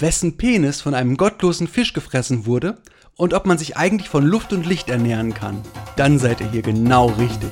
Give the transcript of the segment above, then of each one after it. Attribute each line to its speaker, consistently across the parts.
Speaker 1: wessen Penis von einem gottlosen Fisch gefressen wurde und ob man sich eigentlich von Luft und Licht ernähren kann, dann seid ihr hier genau richtig.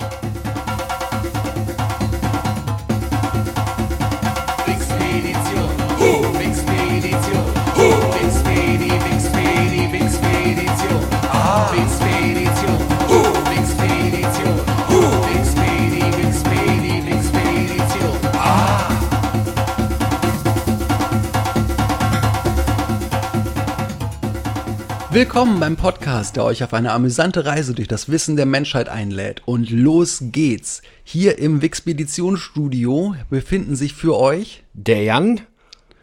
Speaker 1: Willkommen beim Podcast, der euch auf eine amüsante Reise durch das Wissen der Menschheit einlädt. Und los geht's. Hier im Wixpeditionsstudio befinden sich für euch,
Speaker 2: Der Jan,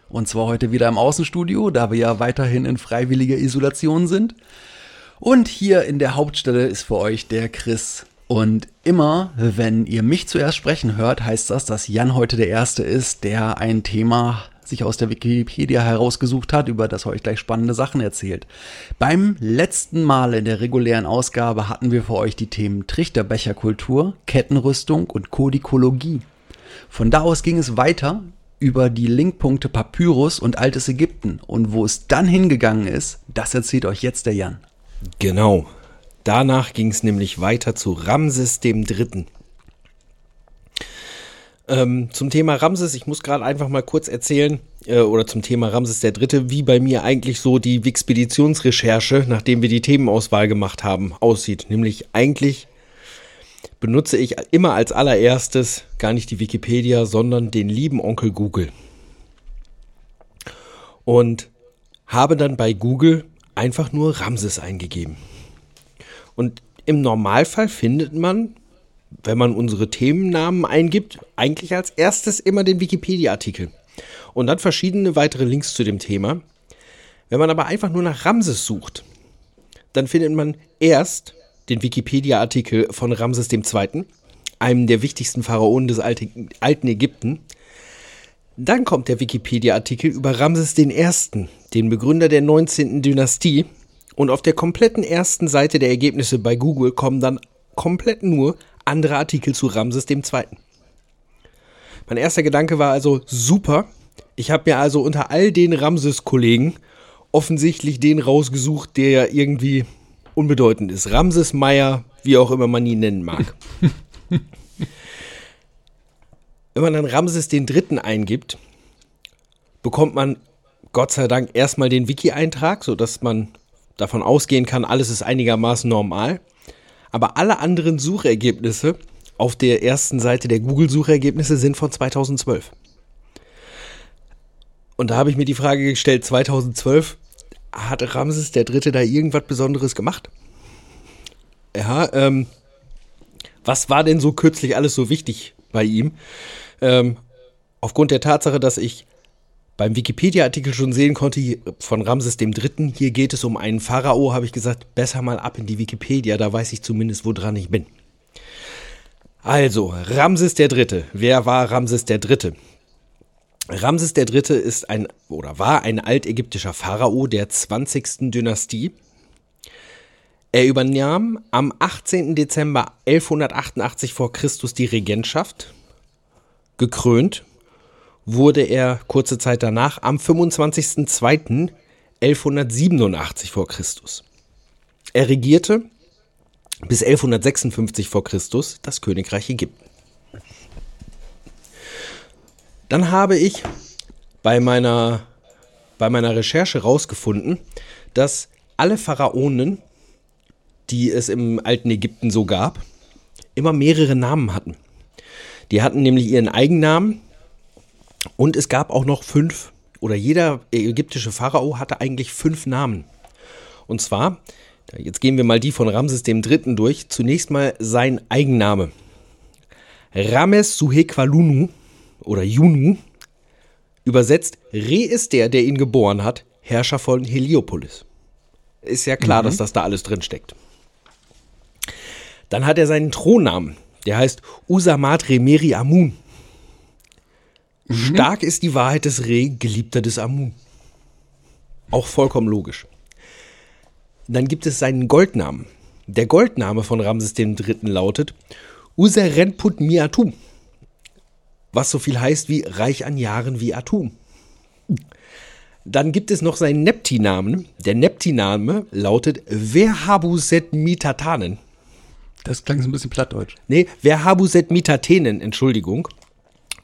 Speaker 1: und zwar heute wieder im Außenstudio, da wir ja weiterhin in freiwilliger Isolation sind. Und hier in der Hauptstelle ist für euch der Chris. Und immer, wenn ihr mich zuerst sprechen hört, heißt das, dass Jan heute der Erste ist, der ein Thema sich aus der Wikipedia herausgesucht hat, über das euch gleich spannende Sachen erzählt. Beim letzten Mal in der regulären Ausgabe hatten wir für euch die Themen Trichterbecherkultur, Kettenrüstung und Kodikologie. Von da aus ging es weiter über die Linkpunkte Papyrus und Altes Ägypten. Und wo es dann hingegangen ist, das erzählt euch jetzt der Jan.
Speaker 2: Genau. Danach ging es nämlich weiter zu Ramses Dritten. Ähm, zum Thema Ramses, ich muss gerade einfach mal kurz erzählen, äh, oder zum Thema Ramses der Dritte, wie bei mir eigentlich so die Wixpeditionsrecherche, nachdem wir die Themenauswahl gemacht haben, aussieht. Nämlich eigentlich benutze ich immer als allererstes gar nicht die Wikipedia, sondern den lieben Onkel Google. Und habe dann bei Google einfach nur Ramses eingegeben. Und im Normalfall findet man, wenn man unsere Themennamen eingibt, eigentlich als erstes immer den Wikipedia-Artikel. Und dann verschiedene weitere Links zu dem Thema. Wenn man aber einfach nur nach Ramses sucht, dann findet man erst den Wikipedia-Artikel von Ramses II., einem der wichtigsten Pharaonen des alten, Ägypten. Dann kommt der Wikipedia-Artikel über Ramses I., den Begründer der 19. Dynastie. Und auf der kompletten ersten Seite der Ergebnisse bei Google kommen dann komplett nur andere Artikel zu Ramses II. Mein erster Gedanke war also super. Ich habe mir also unter all den Ramses-Kollegen offensichtlich den rausgesucht, der irgendwie unbedeutend ist. Ramses Meyer, wie auch immer man ihn nennen mag. Wenn man dann Ramses den Dritten eingibt, bekommt man Gott sei Dank erstmal den Wiki-Eintrag, sodass man davon ausgehen kann, alles ist einigermaßen normal. Aber alle anderen Suchergebnisse auf der ersten Seite der Google-Suchergebnisse sind von 2012. Und da habe ich mir die Frage gestellt, 2012, hat Ramses der Dritte da irgendwas Besonderes gemacht? Ja, ähm, was war denn so kürzlich alles so wichtig bei ihm? Ähm, aufgrund der Tatsache, dass ich beim Wikipedia-Artikel schon sehen konnte, von Ramses Dritten, hier geht es um einen Pharao, habe ich gesagt, besser mal ab in die Wikipedia, da weiß ich zumindest, woran ich bin. Also, Ramses Dritte. Wer war Ramses Dritte? Ramses Dritte ist ein oder war ein altägyptischer Pharao der 20. Dynastie. Er übernahm am 18. Dezember 1188 vor Christus die Regentschaft. Gekrönt wurde er kurze Zeit danach am 25.02.1187 vor Christus. Er regierte bis 1156 vor Christus das Königreich Ägypten. Dann habe ich bei meiner, bei meiner Recherche herausgefunden, dass alle Pharaonen, die es im alten Ägypten so gab, immer mehrere Namen hatten. Die hatten nämlich ihren Eigennamen und es gab auch noch fünf, oder jeder ägyptische Pharao hatte eigentlich fünf Namen. Und zwar, jetzt gehen wir mal die von Ramses dem Dritten durch. Zunächst mal sein Eigenname. Rames Suhequalunu oder Junu. Übersetzt, Re ist der, der ihn geboren hat, Herrscher von Heliopolis. Ist ja klar, dass das da alles drin steckt. Dann hat er seinen Thronnamen. Der heißt Usamat Remeri Amun. Stark ist die Wahrheit des Re, Geliebter des Amun. Auch vollkommen logisch. Dann gibt es seinen Goldnamen. Der Goldname von Ramses III. lautet Userenput Miatum. Was so viel heißt wie reich an Jahren wie Atum. Dann gibt es noch seinen Nepti-Namen. Der Nepti-Name lautet Verhabuset Mitatanen.
Speaker 1: Das klang so ein bisschen plattdeutsch.
Speaker 2: Nee, Verhabuset Mitatenen, Entschuldigung.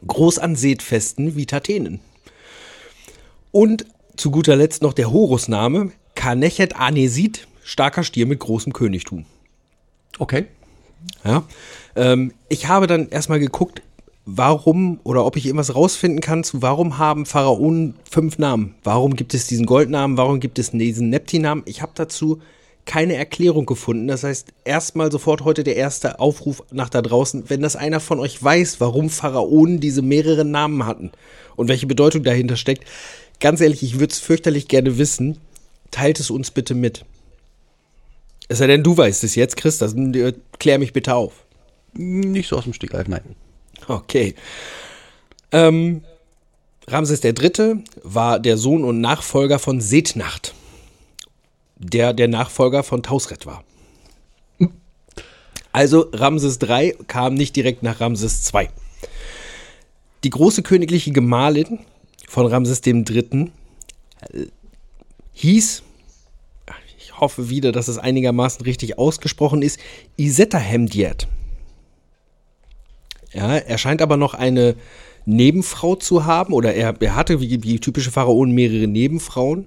Speaker 2: Groß an Seetfesten wie Tatenen. Und zu guter Letzt noch der Horusname Kanechet Anesit, starker Stier mit großem Königtum.
Speaker 1: Okay.
Speaker 2: Ja. Ähm, ich habe dann erstmal geguckt, warum oder ob ich irgendwas rausfinden kann zu warum haben Pharaonen fünf Namen? Warum gibt es diesen Goldnamen? Warum gibt es diesen Nepti-Namen? Ich habe dazu keine Erklärung gefunden. Das heißt, erstmal sofort heute der erste Aufruf nach da draußen, wenn das einer von euch weiß, warum Pharaonen diese mehreren Namen hatten und welche Bedeutung dahinter steckt, ganz ehrlich, ich würde es fürchterlich gerne wissen. Teilt es uns bitte mit. Es sei denn, du weißt es jetzt, Chris, das, äh, klär mich bitte auf.
Speaker 1: Nicht so aus dem Stegreif, nein.
Speaker 2: Okay. Ähm, Ramses III. war der Sohn und Nachfolger von Setnacht, der der Nachfolger von Tausret war. Also Ramses III kam nicht direkt nach Ramses II. Die große königliche Gemahlin von Ramses III. äh, hieß, ich hoffe wieder, dass es einigermaßen richtig ausgesprochen ist, Isetta Hemdiet. Ja, er scheint aber noch eine Nebenfrau zu haben, oder er, er hatte wie die typische Pharaonen mehrere Nebenfrauen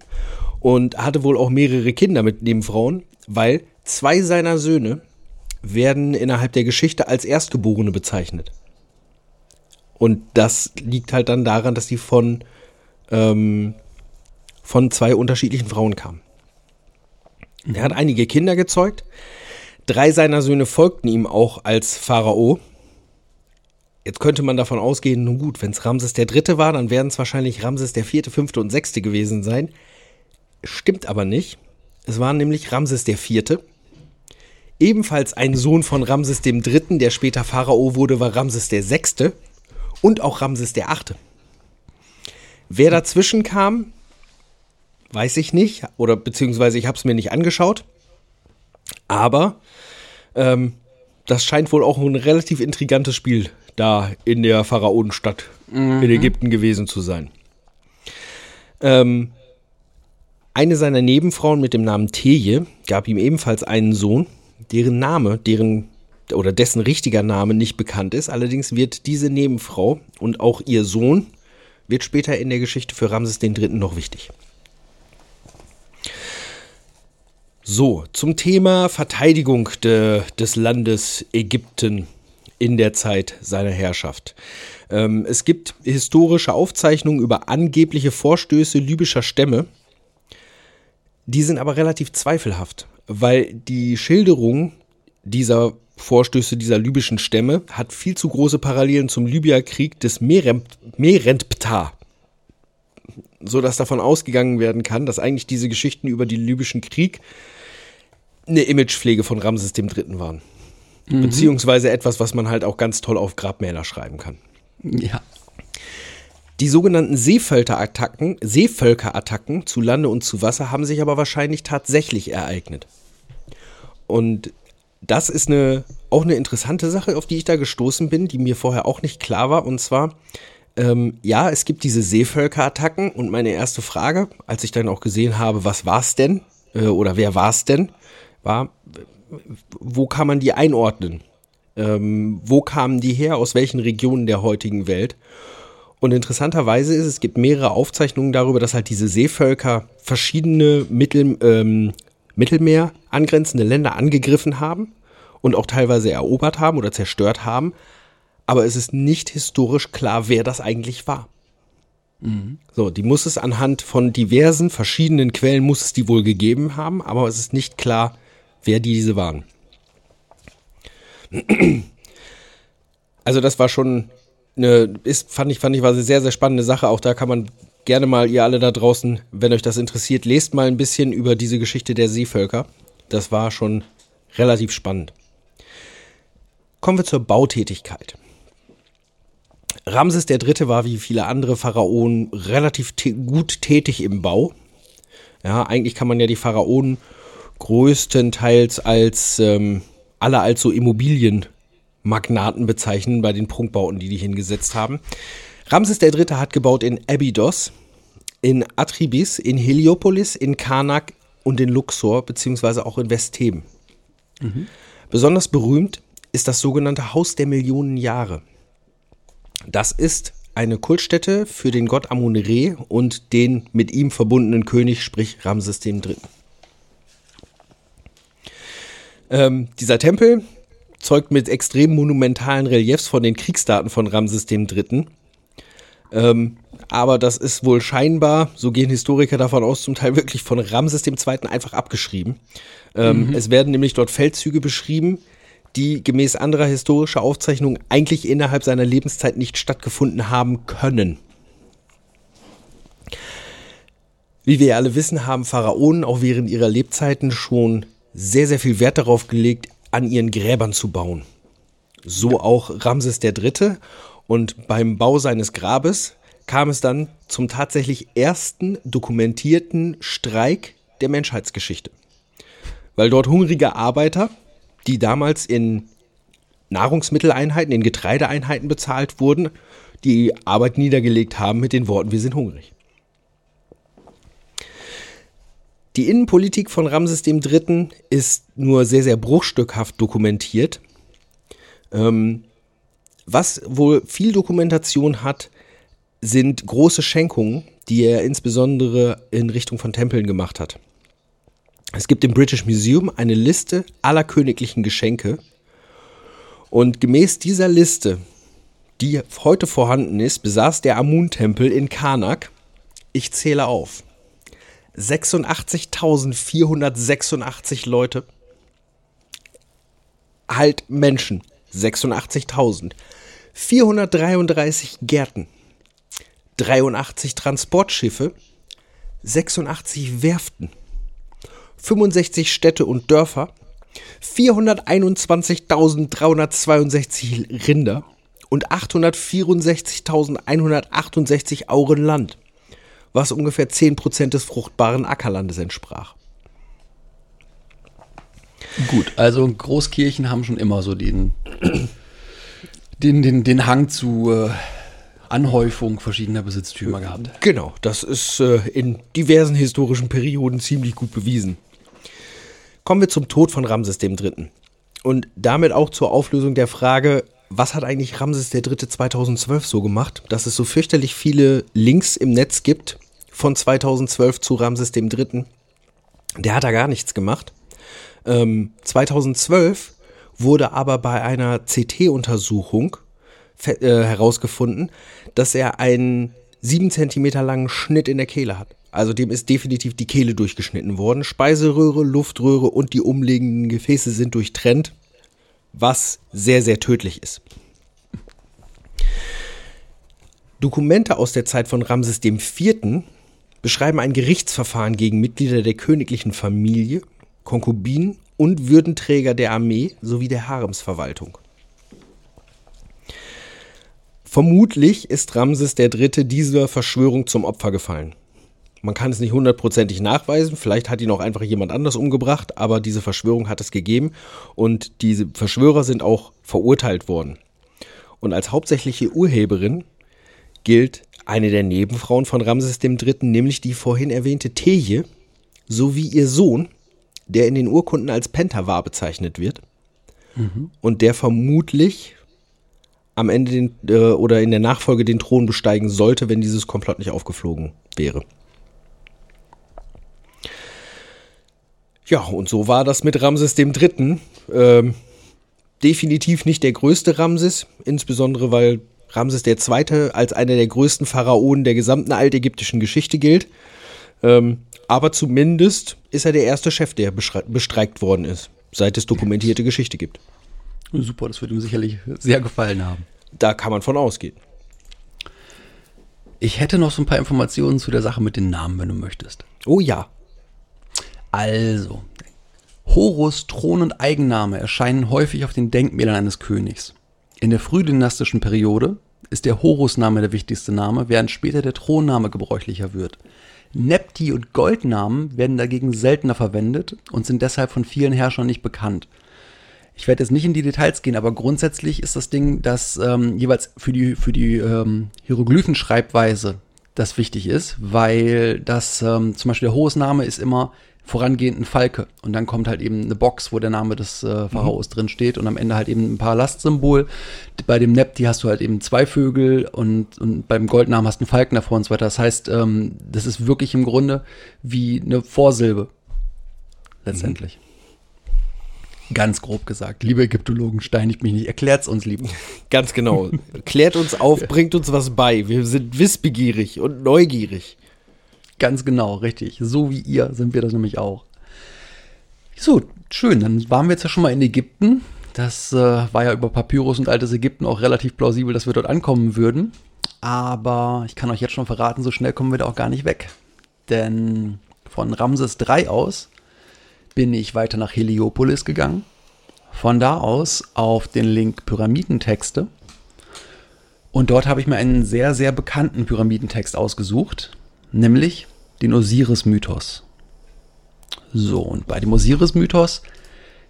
Speaker 2: und hatte wohl auch mehrere Kinder mit Nebenfrauen, weil zwei seiner Söhne werden innerhalb der Geschichte als Erstgeborene bezeichnet. Und das liegt halt dann daran, dass sie von, ähm, von zwei unterschiedlichen Frauen kamen. Er hat einige Kinder gezeugt. Drei seiner Söhne folgten ihm auch als Pharao. Jetzt könnte man davon ausgehen, nun gut, wenn es Ramses der Dritte war, dann werden es wahrscheinlich Ramses der Vierte, Fünfte und Sechste gewesen sein. Stimmt aber nicht. Es war nämlich Ramses der Vierte. Ebenfalls ein Sohn von Ramses dem Dritten, der später Pharao wurde, war Ramses der Sechste und auch Ramses der Achte. Wer dazwischen kam, weiß ich nicht, oder beziehungsweise ich habe es mir nicht angeschaut. Aber ähm, das scheint wohl auch ein relativ intrigantes Spiel da in der Pharaonenstadt in Ägypten gewesen zu sein. Ähm, eine seiner Nebenfrauen mit dem Namen Teje gab ihm ebenfalls einen Sohn, deren Name, deren oder dessen richtiger Name nicht bekannt ist. Allerdings wird diese Nebenfrau und auch ihr Sohn wird später in der Geschichte für Ramses III. noch wichtig. So, zum Thema Verteidigung de, des Landes Ägypten in der Zeit seiner Herrschaft. Ähm, es gibt historische Aufzeichnungen über angebliche Vorstöße libyscher Stämme. Die sind aber relativ zweifelhaft, weil die Schilderung dieser Vorstöße dieser libyschen Stämme hat viel zu große Parallelen zum Libyerkrieg des Meremp Merentptah. So dass davon ausgegangen werden kann, dass eigentlich diese Geschichten über den libyschen Krieg eine Imagepflege von Ramses III. waren. Beziehungsweise etwas, was man halt auch ganz toll auf Grabmäler schreiben kann.
Speaker 1: Ja.
Speaker 2: Die sogenannten Seevölkerattacken, Seevölkerattacken zu Lande und zu Wasser haben sich aber wahrscheinlich tatsächlich ereignet. Und das ist eine, auch eine interessante Sache, auf die ich da gestoßen bin, die mir vorher auch nicht klar war. Und zwar, ähm, ja, es gibt diese Seevölkerattacken. Und meine erste Frage, als ich dann auch gesehen habe, was war's denn? Äh, oder wer war's denn? War, wo kann man die einordnen? Ähm, wo kamen die her? Aus welchen Regionen der heutigen Welt? Und interessanterweise ist, es gibt mehrere Aufzeichnungen darüber, dass halt diese Seevölker verschiedene Mittel, ähm, Mittelmeer angrenzende Länder angegriffen haben und auch teilweise erobert haben oder zerstört haben. Aber es ist nicht historisch klar, wer das eigentlich war. So, die muss es anhand von diversen verschiedenen Quellen muss es die wohl gegeben haben, aber es ist nicht klar, wer diese waren. Also das war schon eine, ist, fand ich, fand ich, war eine sehr, sehr spannende Sache. Auch da kann man gerne mal, ihr alle da draußen, wenn euch das interessiert, lest mal ein bisschen über diese Geschichte der Seevölker. Das war schon relativ spannend. Kommen wir zur Bautätigkeit. Ramses III. war wie viele andere Pharaonen relativ gut tätig im Bau. Ja, eigentlich kann man ja die Pharaonen größtenteils als ähm, alle als so Immobilienmagnaten bezeichnen bei den Prunkbauten, die die hingesetzt haben. Ramses III. hat gebaut in Abydos, in Atribis, in Heliopolis, in Karnak und in Luxor, beziehungsweise auch in Westtheben. Mhm. Besonders berühmt ist das sogenannte Haus der Millionen Jahre. Das ist eine Kultstätte für den Gott Amun-Re und den mit ihm verbundenen König, sprich Ramses III. Ähm, dieser Tempel zeugt mit extrem monumentalen Reliefs von den Kriegsdaten von Ramses III. Ähm, aber das ist wohl scheinbar, so gehen Historiker davon aus, zum Teil wirklich von Ramses II. einfach abgeschrieben. Ähm, mhm. Es werden nämlich dort Feldzüge beschrieben, die gemäß anderer historischer Aufzeichnungen eigentlich innerhalb seiner Lebenszeit nicht stattgefunden haben können. Wie wir alle wissen, haben Pharaonen auch während ihrer Lebzeiten schon sehr, sehr viel Wert darauf gelegt, an ihren Gräbern zu bauen. So auch Ramses III. Und beim Bau seines Grabes kam es dann zum tatsächlich ersten dokumentierten Streik der Menschheitsgeschichte. Weil dort hungrige Arbeiter, die damals in Nahrungsmitteleinheiten, in Getreideeinheiten bezahlt wurden, die Arbeit niedergelegt haben mit den Worten, wir sind hungrig. Die Innenpolitik von Ramses III. ist nur sehr, sehr bruchstückhaft dokumentiert. Ähm, was wohl viel Dokumentation hat, sind große Schenkungen, die er insbesondere in Richtung von Tempeln gemacht hat. Es gibt im British Museum eine Liste aller königlichen Geschenke. Und gemäß dieser Liste, die heute vorhanden ist, besaß der Amun-Tempel in Karnak, ich zähle auf, 86.486 Leute. Halt Menschen. 86.000. 433 Gärten. 83 Transportschiffe. 86 Werften. 65 Städte und Dörfer. 421.362 Rinder und 864.168 Auren Land was ungefähr 10% des fruchtbaren Ackerlandes entsprach.
Speaker 1: Gut, also Großkirchen haben schon immer so den, den, den, den Hang zu äh, Anhäufung verschiedener Besitztümer gehabt.
Speaker 2: Genau, das ist äh, in diversen historischen Perioden ziemlich gut bewiesen. Kommen wir zum Tod von Ramses III. Und damit auch zur Auflösung der Frage, was hat eigentlich Ramses III. 2012 so gemacht, dass es so fürchterlich viele Links im Netz gibt von 2012 zu Ramses III. Der hat da gar nichts gemacht. Ähm, 2012 wurde aber bei einer CT-Untersuchung äh, herausgefunden, dass er einen 7 cm langen Schnitt in der Kehle hat. Also dem ist definitiv die Kehle durchgeschnitten worden. Speiseröhre, Luftröhre und die umliegenden Gefäße sind durchtrennt was sehr, sehr tödlich ist. Dokumente aus der Zeit von Ramses IV. beschreiben ein Gerichtsverfahren gegen Mitglieder der königlichen Familie, Konkubinen und Würdenträger der Armee sowie der Haremsverwaltung. Vermutlich ist Ramses III. dieser Verschwörung zum Opfer gefallen. Man kann es nicht hundertprozentig nachweisen. Vielleicht hat ihn auch einfach jemand anders umgebracht, aber diese Verschwörung hat es gegeben und diese Verschwörer sind auch verurteilt worden. Und als hauptsächliche Urheberin gilt eine der Nebenfrauen von Ramses III., nämlich die vorhin erwähnte Teje, sowie ihr Sohn, der in den Urkunden als Pentavar bezeichnet wird mhm. und der vermutlich am Ende den, äh, oder in der Nachfolge den Thron besteigen sollte, wenn dieses Komplott nicht aufgeflogen wäre. Ja, und so war das mit Ramses dem Dritten. Ähm, definitiv nicht der größte Ramses, insbesondere weil Ramses der Zweite als einer der größten Pharaonen der gesamten altägyptischen Geschichte gilt. Ähm, aber zumindest ist er der erste Chef, der bestreikt worden ist, seit es dokumentierte Geschichte gibt.
Speaker 1: Super, das wird ihm sicherlich sehr gefallen haben.
Speaker 2: Da kann man von ausgehen.
Speaker 1: Ich hätte noch so ein paar Informationen zu der Sache mit den Namen, wenn du möchtest.
Speaker 2: Oh ja.
Speaker 1: Also, Horus Thron und Eigenname erscheinen häufig auf den Denkmälern eines Königs. In der frühdynastischen Periode ist der Horusname der wichtigste Name, während später der Thronname gebräuchlicher wird. Nepti- und Goldnamen werden dagegen seltener verwendet und sind deshalb von vielen Herrschern nicht bekannt. Ich werde jetzt nicht in die Details gehen, aber grundsätzlich ist das Ding, dass ähm, jeweils für die, für die ähm, Hieroglyphenschreibweise das wichtig ist, weil das ähm, zum Beispiel der Horusname ist immer vorangehend ein Falke und dann kommt halt eben eine Box, wo der Name des äh, Pharaos drin steht und am Ende halt eben ein Palastsymbol. Bei dem Nepti hast du halt eben zwei Vögel und, und beim Goldnamen hast du einen Falken davor und so weiter. Das heißt, ähm, das ist wirklich im Grunde wie eine Vorsilbe. Letztendlich. Ganz grob gesagt. Liebe Ägyptologen, steinigt mich nicht. Erklärt's uns lieb.
Speaker 2: Ganz genau. Klärt uns auf, bringt uns was bei. Wir sind wissbegierig und neugierig.
Speaker 1: Ganz genau, richtig. So wie ihr sind wir das nämlich auch. So, schön. Dann waren wir jetzt ja schon mal in Ägypten. Das äh, war ja über Papyrus und altes Ägypten auch relativ plausibel, dass wir dort ankommen würden. Aber ich kann euch jetzt schon verraten, so schnell kommen wir da auch gar nicht weg. Denn von Ramses III aus bin ich weiter nach Heliopolis gegangen. Von da aus auf den Link Pyramidentexte. Und dort habe ich mir einen sehr, sehr bekannten Pyramidentext ausgesucht, nämlich den Osiris-Mythos. So, und bei dem Osiris-Mythos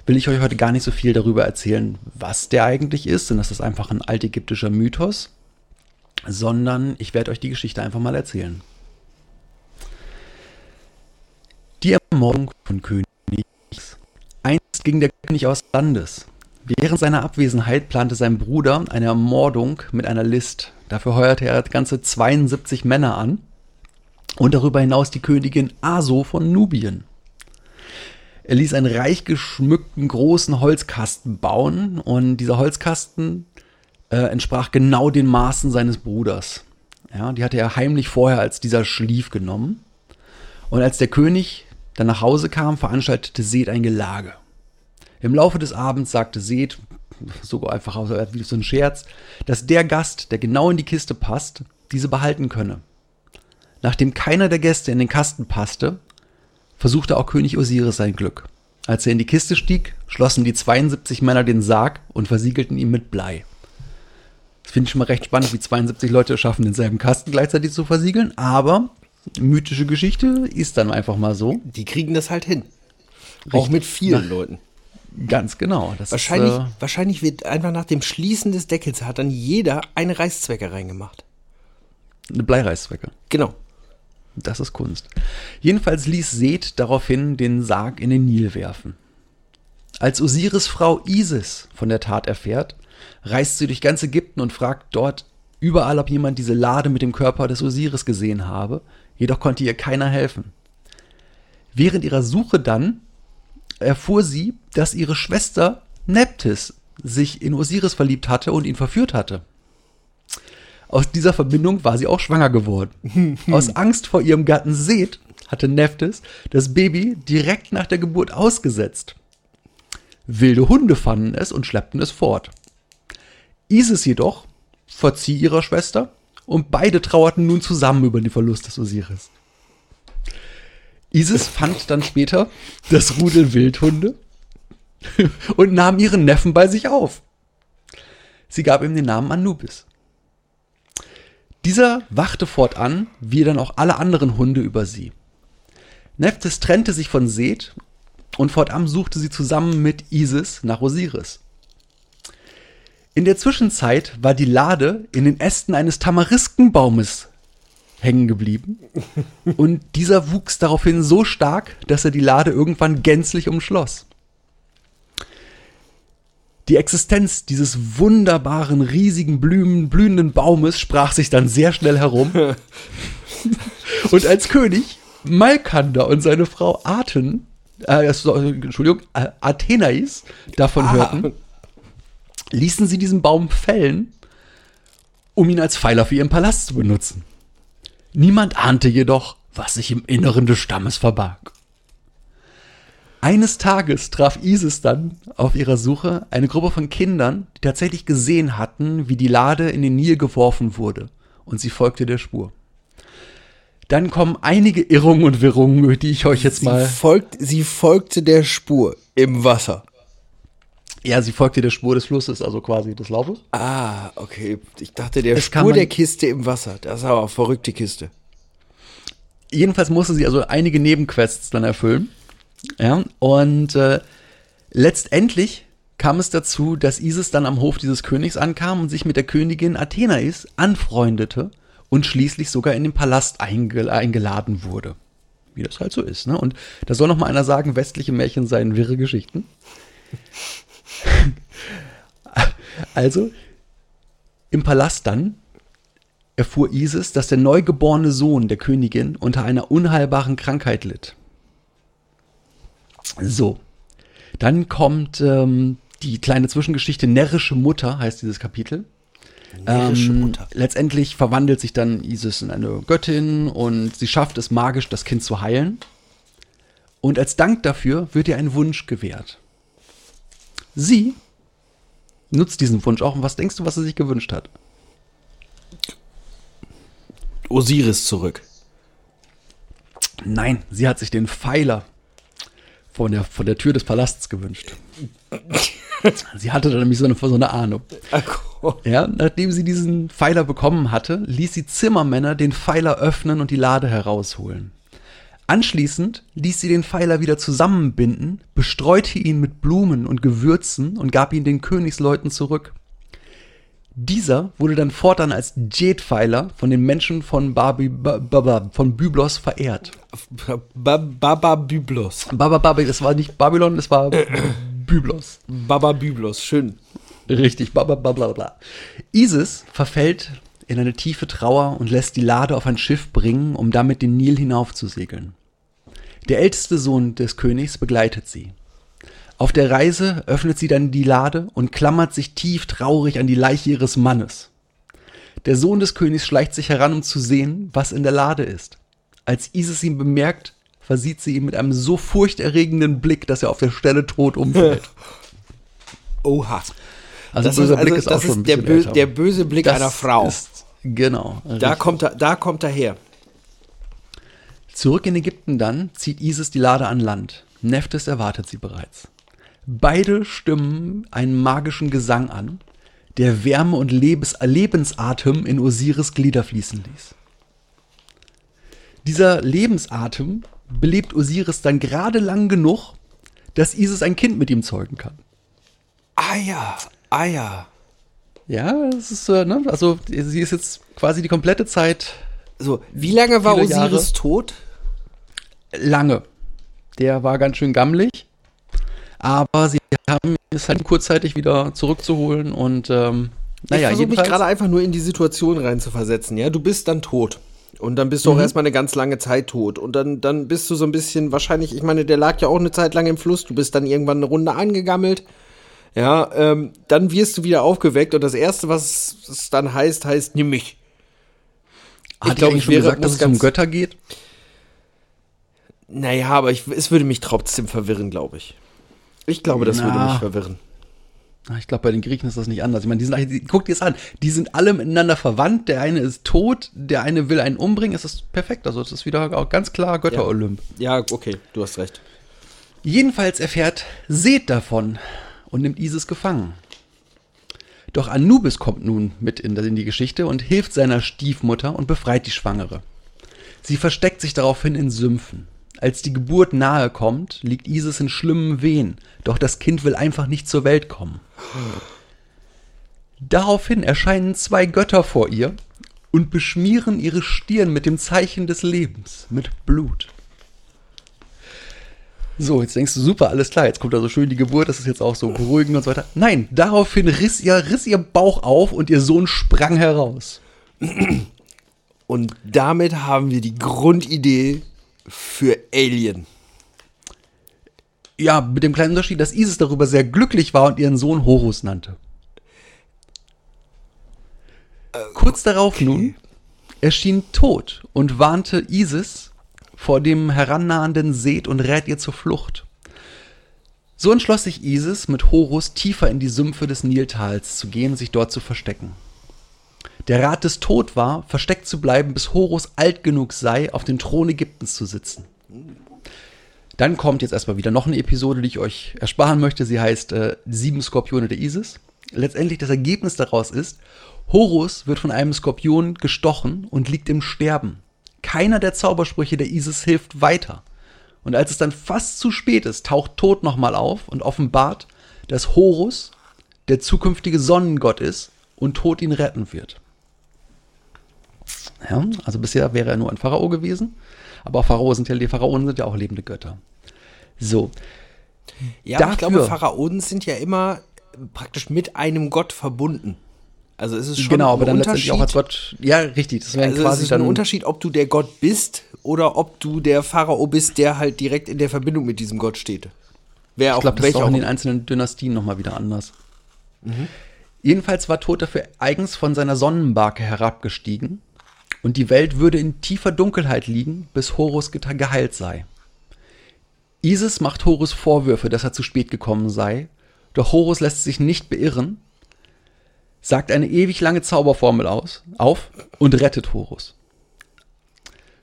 Speaker 1: will ich euch heute gar nicht so viel darüber erzählen, was der eigentlich ist, denn das ist einfach ein altägyptischer Mythos, sondern ich werde euch die Geschichte einfach mal erzählen. Die Ermordung von König Einst ging der König aus Landes. Während seiner Abwesenheit plante sein Bruder eine Ermordung mit einer List. Dafür heuerte er ganze 72 Männer an und darüber hinaus die Königin Aso von Nubien. Er ließ einen reich geschmückten großen Holzkasten bauen und dieser Holzkasten äh, entsprach genau den Maßen seines Bruders. Ja, die hatte er heimlich vorher, als dieser schlief, genommen. Und als der König dann nach Hause kam, veranstaltete Seth ein Gelage. Im Laufe des Abends sagte Seth, sogar einfach wie so ein Scherz, dass der Gast, der genau in die Kiste passt, diese behalten könne. Nachdem keiner der Gäste in den Kasten passte, versuchte auch König Osiris sein Glück. Als er in die Kiste stieg, schlossen die 72 Männer den Sarg und versiegelten ihn mit Blei. Das finde ich schon mal recht spannend, wie 72 Leute es schaffen, denselben Kasten gleichzeitig zu versiegeln, aber mythische Geschichte ist dann einfach mal so.
Speaker 2: Die kriegen das halt hin. Auch mit vielen Leuten.
Speaker 1: Ganz genau. Das
Speaker 2: Wahrscheinlich,
Speaker 1: Ist, äh,
Speaker 2: wahrscheinlich wird einfach nach dem Schließen des Deckels hat dann jeder eine Reißzwecke reingemacht.
Speaker 1: eine Bleireißzwecke.
Speaker 2: Genau.
Speaker 1: Das ist Kunst. Jedenfalls ließ Seth daraufhin den Sarg in den Nil werfen. Als Osiris Frau Isis von der Tat erfährt, reist sie durch ganz Ägypten und fragt dort überall, ob jemand diese Lade mit dem Körper des Osiris gesehen habe, jedoch konnte ihr keiner helfen. Während ihrer Suche dann erfuhr sie, dass ihre Schwester Neptis sich in Osiris verliebt hatte und ihn verführt hatte. Aus dieser Verbindung war sie auch schwanger geworden. Aus Angst vor ihrem Gatten Seth hatte Nephthys das Baby direkt nach der Geburt ausgesetzt. Wilde Hunde fanden es und schleppten es fort. Isis jedoch verzieh ihrer Schwester und beide trauerten nun zusammen über den Verlust des Osiris. Isis fand dann später das Rudel Wildhunde und nahm ihren Neffen bei sich auf. Sie gab ihm den Namen Anubis. Dieser wachte fortan, wie dann auch alle anderen Hunde über sie. Nephthys trennte sich von Seth und fortan suchte sie zusammen mit Isis nach Osiris. In der Zwischenzeit war die Lade in den Ästen eines Tamariskenbaumes hängen geblieben und dieser wuchs daraufhin so stark, dass er die Lade irgendwann gänzlich umschloss. Die Existenz dieses wunderbaren, riesigen, blühen, blühenden Baumes sprach sich dann sehr schnell herum. und als König Malkander und seine Frau Aten, äh, Entschuldigung, äh, Athenais davon
Speaker 2: Ah.
Speaker 1: hörten, ließen sie diesen Baum fällen, um ihn als Pfeiler für ihren Palast zu benutzen. Niemand ahnte jedoch, was sich im Inneren des Stammes verbarg. Eines Tages traf Isis dann auf ihrer Suche eine Gruppe von Kindern, die tatsächlich gesehen hatten, wie die Lade in den Nil geworfen wurde, und sie folgte der Spur. Dann kommen einige Irrungen und Wirrungen, die ich euch jetzt
Speaker 2: Sie,
Speaker 1: mal.
Speaker 2: folgt, sie folgte der Spur im Wasser.
Speaker 1: Ja, sie folgte der Spur des Flusses, also quasi des Laufes.
Speaker 2: Ah, okay. Ich dachte, der
Speaker 1: Das
Speaker 2: Spur der Kiste im Wasser. Das ist aber eine verrückte Kiste.
Speaker 1: Jedenfalls musste sie also einige Nebenquests dann erfüllen. Ja, und äh, letztendlich kam es dazu, dass Isis dann am Hof dieses Königs ankam und sich mit der Königin Athenais anfreundete und schließlich sogar in den Palast eingel eingeladen wurde. Wie das halt so ist, ne? Und da soll noch mal einer sagen, westliche Märchen seien wirre Geschichten. also, im Palast dann erfuhr Isis, dass der neugeborene Sohn der Königin unter einer unheilbaren Krankheit litt. So, dann kommt ähm, die kleine Zwischengeschichte Närrische Mutter, heißt dieses Kapitel.
Speaker 2: Närrische
Speaker 1: Ähm,
Speaker 2: Mutter.
Speaker 1: Letztendlich verwandelt sich dann Isis in eine Göttin und sie schafft es magisch, das Kind zu heilen. Und als Dank dafür wird ihr ein Wunsch gewährt. Sie nutzt diesen Wunsch auch. Und was denkst du, was sie sich gewünscht hat?
Speaker 2: Osiris zurück.
Speaker 1: Nein, sie hat sich den Pfeiler von der, von der Tür des Palasts gewünscht. sie hatte da nämlich so eine, so eine Ahnung. Ja, nachdem sie diesen Pfeiler bekommen hatte, ließ sie Zimmermänner den Pfeiler öffnen und die Lade herausholen. Anschließend ließ sie den Pfeiler wieder zusammenbinden, bestreute ihn mit Blumen und Gewürzen und gab ihn den Königsleuten zurück. Dieser wurde dann fortan als Jet-Pfeiler von den Menschen von, Babi, ba, ba, ba, von Byblos verehrt.
Speaker 2: Ba- Baba Byblos.
Speaker 1: Baba, das war nicht Babylon, das war Byblos.
Speaker 2: Baba Byblos, schön.
Speaker 1: Richtig, bla bla bla bla bla. Isis verfällt in eine tiefe Trauer und lässt die Lade auf ein Schiff bringen, um damit den Nil hinaufzusegeln. Der älteste Sohn des Königs begleitet sie. Auf der Reise öffnet sie dann die Lade und klammert sich tief traurig an die Leiche ihres Mannes. Der Sohn des Königs schleicht sich heran, um zu sehen, was in der Lade ist. Als Isis ihn bemerkt, versieht sie ihn mit einem so furchterregenden Blick, dass er auf der Stelle tot umfällt.
Speaker 2: Oha.
Speaker 1: Also
Speaker 2: Das
Speaker 1: böser
Speaker 2: ist,
Speaker 1: Blick
Speaker 2: also,
Speaker 1: ist auch schon
Speaker 2: ist der, bö der böse Blick
Speaker 1: Das
Speaker 2: einer Frau.
Speaker 1: Ist, genau.
Speaker 2: Da
Speaker 1: richtig.
Speaker 2: kommt, er, da kommt er her.
Speaker 1: Zurück in Ägypten dann zieht Isis die Lade an Land. Nephthys erwartet sie bereits. Beide stimmen einen magischen Gesang an, der Wärme und Lebens Lebensatem in Osiris Glieder fließen ließ. Dieser Lebensatem belebt Osiris dann gerade lang genug, dass Isis ein Kind mit ihm zeugen kann.
Speaker 2: Ah ja, ah ja.
Speaker 1: Ja, das ist, ne? also sie ist jetzt quasi die komplette Zeit
Speaker 2: So, wie lange war Osiris
Speaker 1: Jahre.
Speaker 2: tot?
Speaker 1: lange. Der war ganz schön gammelig. Aber sie haben es halt kurzzeitig wieder zurückzuholen und ähm,
Speaker 2: ich
Speaker 1: naja,
Speaker 2: versuche mich gerade einfach nur in die Situation reinzuversetzen. Ja, du bist dann tot. Und dann bist du auch erstmal eine ganz lange Zeit tot. Und dann, dann bist du so ein bisschen wahrscheinlich, ich meine, der lag ja auch eine Zeit lang im Fluss. Du bist dann irgendwann eine Runde angegammelt. Ja, ähm, dann wirst du wieder aufgeweckt. Und das Erste, was es dann heißt, heißt, nimm mich.
Speaker 1: Hat
Speaker 2: ich glaub,
Speaker 1: ich schon
Speaker 2: wäre-
Speaker 1: gesagt, dass es um Götter geht?
Speaker 2: Naja, aber ich, es würde mich trotzdem verwirren, glaube ich. Ich glaube, das würde
Speaker 1: Na.
Speaker 2: mich verwirren.
Speaker 1: Ah, Ich glaube, bei den Griechen ist das nicht anders. Ich meine, die sind, die, guck dir das an. Die sind alle miteinander verwandt. Der eine ist tot, der eine will einen umbringen. Es ist perfekt. Also, es ist wieder auch ganz klar Götter-Olymp.
Speaker 2: Ja, okay, du hast recht.
Speaker 1: Jedenfalls erfährt Seth davon und nimmt Isis gefangen. Doch Anubis kommt nun mit in, in die Geschichte und hilft seiner Stiefmutter und befreit die Schwangere. Sie versteckt sich daraufhin in Sümpfen. Als die Geburt nahe kommt, liegt Isis in schlimmen Wehen, doch das Kind will einfach nicht zur Welt kommen. Daraufhin erscheinen zwei Götter vor ihr und beschmieren ihre Stirn mit dem Zeichen des Lebens, mit Blut. So, jetzt denkst du, super, alles klar, jetzt kommt da so schön die Geburt, das ist jetzt auch so beruhigend und so weiter. Nein, daraufhin riss ihr, riss ihr Bauch auf und ihr Sohn sprang heraus.
Speaker 2: Und damit haben wir die Grundidee für Alien.
Speaker 1: Ja, mit dem kleinen Unterschied, dass Isis darüber sehr glücklich war und ihren Sohn Horus nannte. Kurz darauf nun erschien Tod und warnte Isis vor dem herannahenden Seth und rät ihr zur Flucht. So entschloss sich Isis, mit Horus tiefer in die Sümpfe des Niltals zu gehen und sich dort zu verstecken. Der Rat des Tod war, versteckt zu bleiben, bis Horus alt genug sei, auf den Thron Ägyptens zu sitzen. Dann kommt jetzt erstmal wieder noch eine Episode, die ich euch ersparen möchte. Sie heißt äh, Sieben Skorpione der Isis. Letztendlich das Ergebnis daraus ist, Horus wird von einem Skorpion gestochen und liegt im Sterben. Keiner der Zaubersprüche der Isis hilft weiter. Und als es dann fast zu spät ist, taucht Tod nochmal auf und offenbart, dass Horus der zukünftige Sonnengott ist und Tod ihn retten wird. Ja, also bisher wäre er nur ein Pharao gewesen, aber Pharao sind ja, die Pharaonen sind ja auch lebende Götter. So,
Speaker 2: Ja, aber ich
Speaker 1: Dafür-
Speaker 2: glaube, Pharaonen sind ja immer praktisch mit einem Gott verbunden. Also es ist schon
Speaker 1: genau, aber dann letztendlich auch als. Gott. Ja, richtig. Das wäre
Speaker 2: Also es
Speaker 1: quasi
Speaker 2: ist
Speaker 1: dann
Speaker 2: ein Unterschied, ob du der Gott bist oder ob du der Pharao bist, der halt direkt in der Verbindung mit diesem Gott steht. Wer
Speaker 1: Ich glaube, das ist auch in den einzelnen Dynastien nochmal wieder anders. Jedenfalls war Tod dafür eigens von seiner Sonnenbarke herabgestiegen und die Welt würde in tiefer Dunkelheit liegen, bis Horus geheilt sei. Isis macht Horus Vorwürfe, dass er zu spät gekommen sei, doch Horus lässt sich nicht beirren, sagt eine ewig lange Zauberformel aus, auf und rettet Horus.